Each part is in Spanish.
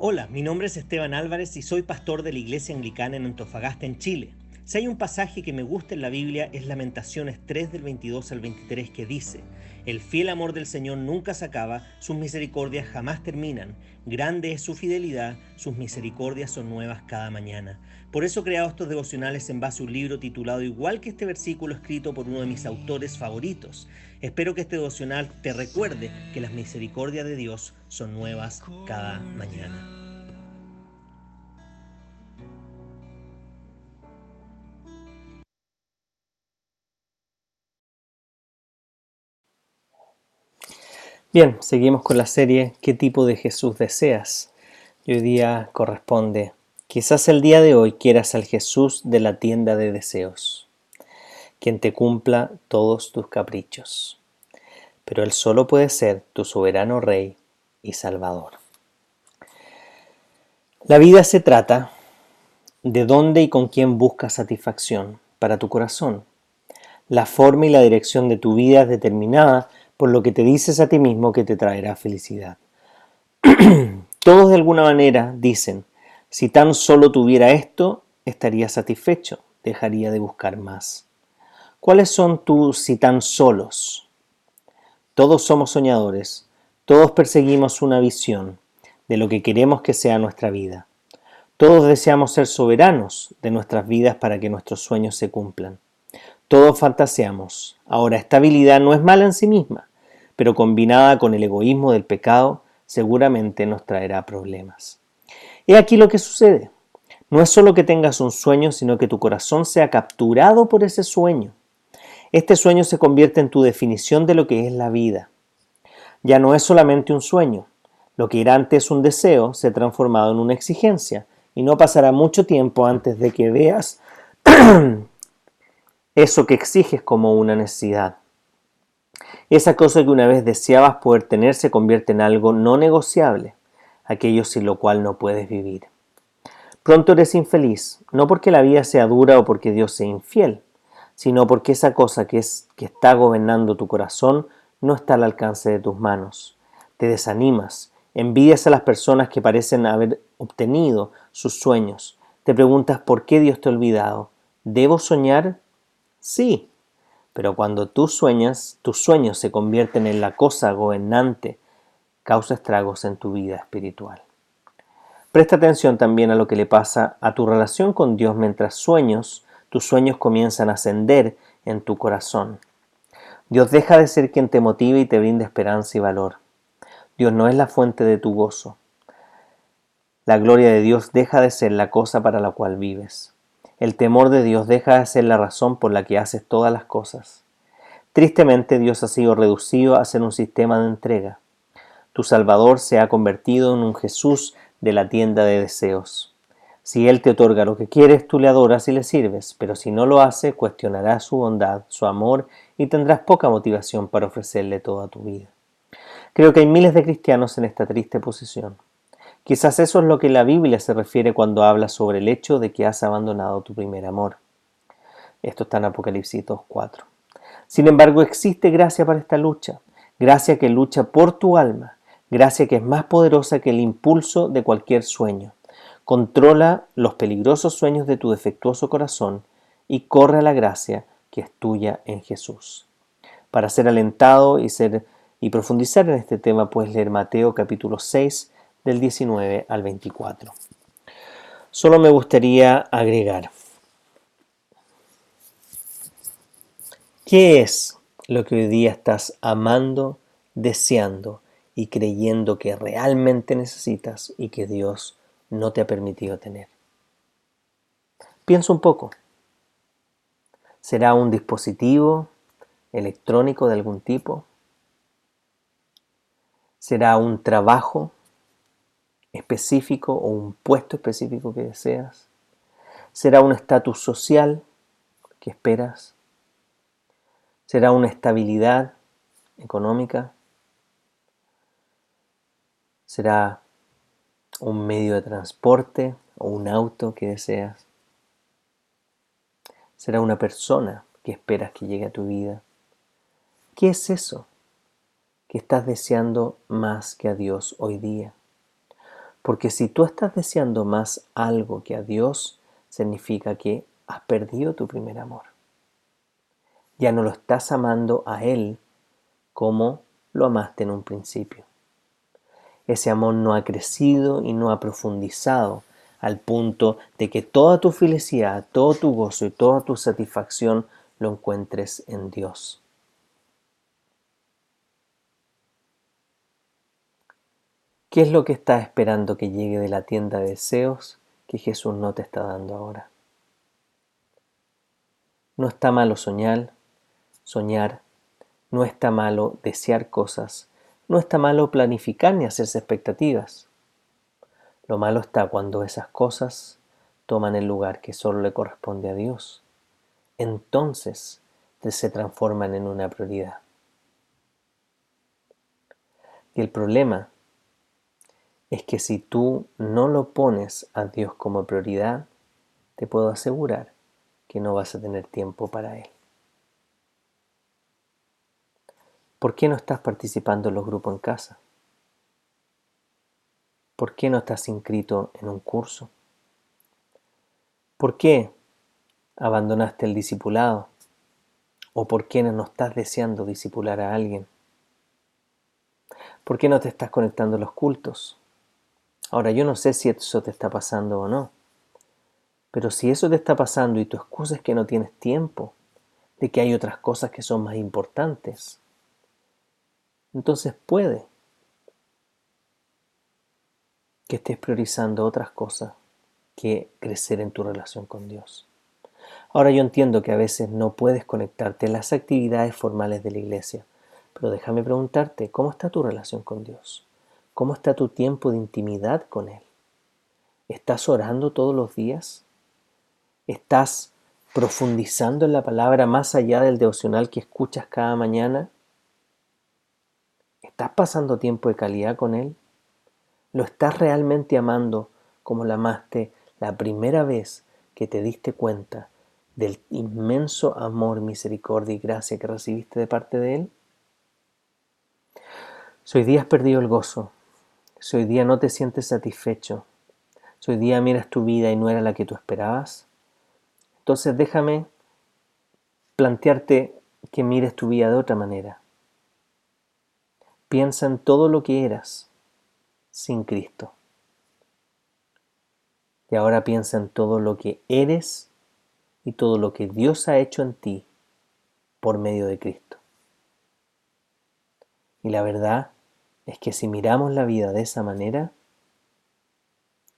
Hola, mi nombre es Esteban Álvarez y soy pastor de la Iglesia Anglicana en Antofagasta, en Chile. Si hay un pasaje que me gusta en la Biblia es Lamentaciones 3 del 22 al 23 que dice, El fiel amor del Señor nunca se acaba, sus misericordias jamás terminan, grande es su fidelidad, sus misericordias son nuevas cada mañana. Por eso he creado estos devocionales en base a un libro titulado igual que este versículo escrito por uno de mis autores favoritos. Espero que este devocional te recuerde que las misericordias de Dios son nuevas cada mañana. Bien, seguimos con la serie ¿Qué tipo de Jesús deseas? Y hoy día corresponde, quizás el día de hoy quieras al Jesús de la tienda de deseos, quien te cumpla todos tus caprichos. Pero Él solo puede ser tu soberano Rey y Salvador. La vida se trata de dónde y con quién buscas satisfacción para tu corazón. La forma y la dirección de tu vida es determinada por lo que te dices a ti mismo que te traerá felicidad. Todos de alguna manera dicen, si tan solo tuviera esto, estaría satisfecho, dejaría de buscar más. ¿Cuáles son tus si tan solos? Todos somos soñadores, todos perseguimos una visión de lo que queremos que sea nuestra vida. Todos deseamos ser soberanos de nuestras vidas para que nuestros sueños se cumplan. Todos fantaseamos. Ahora, esta habilidad no es mala en sí misma pero combinada con el egoísmo del pecado, seguramente nos traerá problemas. He aquí lo que sucede. No es solo que tengas un sueño, sino que tu corazón sea capturado por ese sueño. Este sueño se convierte en tu definición de lo que es la vida. Ya no es solamente un sueño. Lo que era antes un deseo se ha transformado en una exigencia y no pasará mucho tiempo antes de que veas eso que exiges como una necesidad. Esa cosa que una vez deseabas poder tener se convierte en algo no negociable, aquello sin lo cual no puedes vivir. Pronto eres infeliz, no porque la vida sea dura o porque Dios sea infiel, sino porque esa cosa que, es, que está gobernando tu corazón no está al alcance de tus manos. Te desanimas, envidias a las personas que parecen haber obtenido sus sueños. Te preguntas por qué Dios te ha olvidado. ¿Debo soñar? Sí, pero cuando tú sueñas, tus sueños se convierten en la cosa gobernante, causa estragos en tu vida espiritual. Presta atención también a lo que le pasa a tu relación con Dios mientras sueños, tus sueños comienzan a ascender en tu corazón. Dios deja de ser quien te motive y te brinda esperanza y valor. Dios no es la fuente de tu gozo. La gloria de Dios deja de ser la cosa para la cual vives. El temor de Dios deja de ser la razón por la que haces todas las cosas. Tristemente Dios ha sido reducido a ser un sistema de entrega. Tu Salvador se ha convertido en un Jesús de la tienda de deseos. Si Él te otorga lo que quieres, tú le adoras y le sirves, pero si no lo hace, cuestionarás su bondad, su amor y tendrás poca motivación para ofrecerle toda tu vida. Creo que hay miles de cristianos en esta triste posición. Quizás eso es lo que la Biblia se refiere cuando habla sobre el hecho de que has abandonado tu primer amor. Esto está en Apocalipsis 2.4. Sin embargo, existe gracia para esta lucha, gracia que lucha por tu alma, gracia que es más poderosa que el impulso de cualquier sueño. Controla los peligrosos sueños de tu defectuoso corazón y corre a la gracia que es tuya en Jesús. Para ser alentado y, ser, y profundizar en este tema, puedes leer Mateo capítulo 6, del 19 al 24. Solo me gustaría agregar, ¿qué es lo que hoy día estás amando, deseando y creyendo que realmente necesitas y que Dios no te ha permitido tener? Piensa un poco. ¿Será un dispositivo electrónico de algún tipo? ¿Será un trabajo específico o un puesto específico que deseas? ¿Será un estatus social que esperas? ¿Será una estabilidad económica? ¿Será un medio de transporte o un auto que deseas? ¿Será una persona que esperas que llegue a tu vida? ¿Qué es eso que estás deseando más que a Dios hoy día? Porque si tú estás deseando más algo que a Dios, significa que has perdido tu primer amor. Ya no lo estás amando a Él como lo amaste en un principio. Ese amor no ha crecido y no ha profundizado al punto de que toda tu felicidad, todo tu gozo y toda tu satisfacción lo encuentres en Dios. ¿Qué es lo que estás esperando que llegue de la tienda de deseos que Jesús no te está dando ahora? No está malo soñar, soñar, no está malo desear cosas, no está malo planificar ni hacerse expectativas. Lo malo está cuando esas cosas toman el lugar que solo le corresponde a Dios. Entonces se transforman en una prioridad. Y el problema es que si tú no lo pones a Dios como prioridad, te puedo asegurar que no vas a tener tiempo para Él. ¿Por qué no estás participando en los grupos en casa? ¿Por qué no estás inscrito en un curso? ¿Por qué abandonaste el discipulado? ¿O por qué no estás deseando discipular a alguien? ¿Por qué no te estás conectando a los cultos? Ahora, yo no sé si eso te está pasando o no, pero si eso te está pasando y tu excusa es que no tienes tiempo, de que hay otras cosas que son más importantes, entonces puede que estés priorizando otras cosas que crecer en tu relación con Dios. Ahora yo entiendo que a veces no puedes conectarte a las actividades formales de la iglesia, pero déjame preguntarte, ¿cómo está tu relación con Dios? ¿Cómo está tu tiempo de intimidad con Él? ¿Estás orando todos los días? ¿Estás profundizando en la palabra más allá del devocional que escuchas cada mañana? ¿Estás pasando tiempo de calidad con Él? ¿Lo estás realmente amando como la amaste la primera vez que te diste cuenta del inmenso amor, misericordia y gracia que recibiste de parte de Él? Si hoy día has perdido el gozo, si hoy día no te sientes satisfecho, si hoy día miras tu vida y no era la que tú esperabas, entonces déjame plantearte que mires tu vida de otra manera. Piensa en todo lo que eras sin Cristo. Y ahora piensa en todo lo que eres y todo lo que Dios ha hecho en ti por medio de Cristo. Y la verdad es que si miramos la vida de esa manera,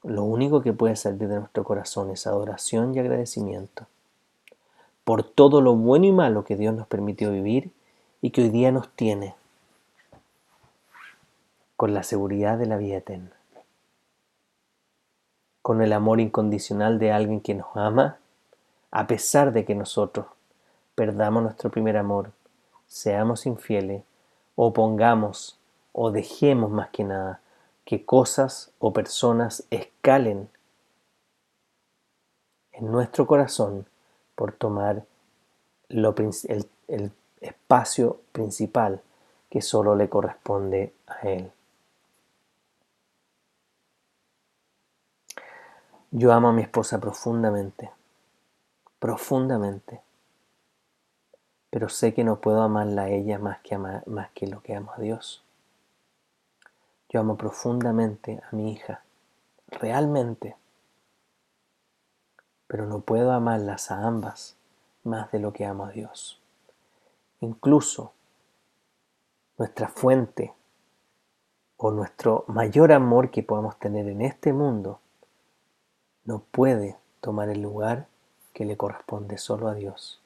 lo único que puede salir de nuestro corazón es adoración y agradecimiento por todo lo bueno y malo que Dios nos permitió vivir y que hoy día nos tiene con la seguridad de la vida eterna, con el amor incondicional de alguien que nos ama, a pesar de que nosotros perdamos nuestro primer amor, seamos infieles, o pongamos o dejemos más que nada que cosas o personas escalen en nuestro corazón por tomar el, el espacio principal que solo le corresponde a Él. Yo amo a mi esposa profundamente, profundamente, pero sé que no puedo amarla a ella más que, más que lo que amo a Dios. Yo amo profundamente a mi hija, realmente, pero no puedo amarlas a ambas más de lo que amo a Dios. Incluso nuestra fuente o nuestro mayor amor que podamos tener en este mundo no puede tomar el lugar que le corresponde solo a Dios.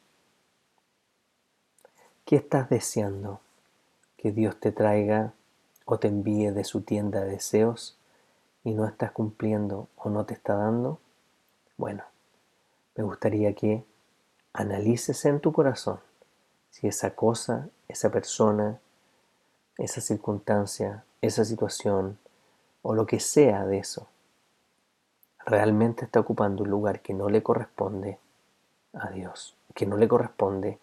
¿Qué estás deseando que Dios te traiga o te envíe de su tienda de deseos y no estás cumpliendo o no te está dando? Bueno, me gustaría que analices en tu corazón si esa cosa, esa persona, esa circunstancia, esa situación o lo que sea de eso realmente está ocupando un lugar que no le corresponde a Dios, que no le corresponde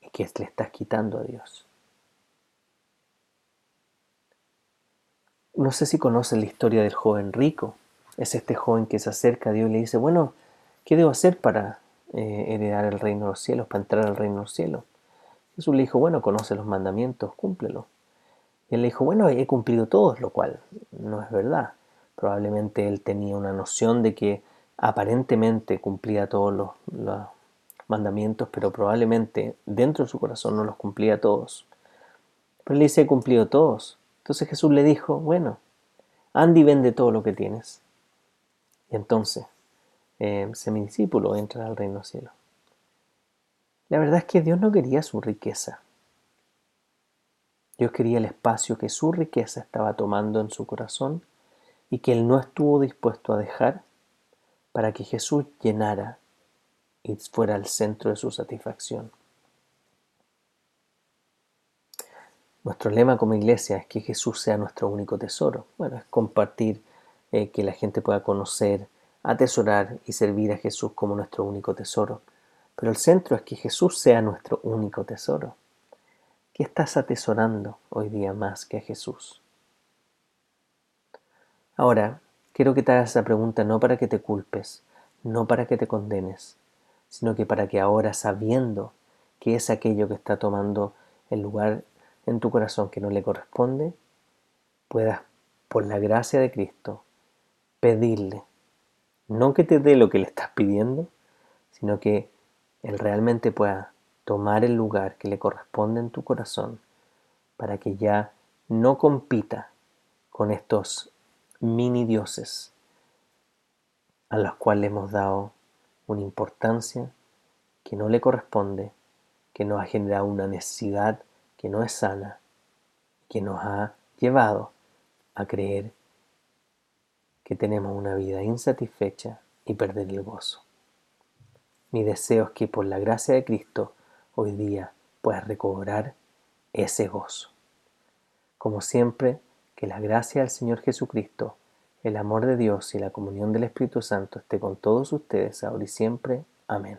y que le estás quitando a Dios. No sé si conocen la historia del joven rico. Es este joven que se acerca a Dios y le dice, bueno, ¿qué debo hacer para eh, heredar el reino de los cielos, para entrar al reino de los cielos? Jesús le dijo, bueno, conoce los mandamientos, cúmplelo. Y él le dijo, bueno, he cumplido todos, lo cual no es verdad. Probablemente él tenía una noción de que aparentemente cumplía todos los, los mandamientos, pero probablemente dentro de su corazón no los cumplía todos. Pero él dice, he cumplido todos. Entonces Jesús le dijo, bueno, anda y vende todo lo que tienes. Y entonces, eh, discípulo, entra al reino cielo. La verdad es que Dios no quería su riqueza. Dios quería el espacio que su riqueza estaba tomando en su corazón y que Él no estuvo dispuesto a dejar para que Jesús llenara y fuera el centro de su satisfacción. Nuestro lema como iglesia es que Jesús sea nuestro único tesoro. Bueno, es compartir, eh, que la gente pueda conocer, atesorar y servir a Jesús como nuestro único tesoro. Pero el centro es que Jesús sea nuestro único tesoro. ¿Qué estás atesorando hoy día más que a Jesús? Ahora, quiero que te hagas esa pregunta no para que te culpes, no para que te condenes, sino que para que ahora, sabiendo que es aquello que está tomando el lugar en tu corazón que no le corresponde, puedas, por la gracia de Cristo, pedirle, no que te dé lo que le estás pidiendo, sino que Él realmente pueda tomar el lugar que le corresponde en tu corazón para que ya no compita con estos mini dioses a los cuales hemos dado una importancia que no le corresponde, que nos ha generado una necesidad que no es sana, que nos ha llevado a creer que tenemos una vida insatisfecha y perder el gozo. Mi deseo es que por la gracia de Cristo hoy día puedas recobrar ese gozo. Como siempre, que la gracia del Señor Jesucristo, el amor de Dios y la comunión del Espíritu Santo esté con todos ustedes ahora y siempre. Amén.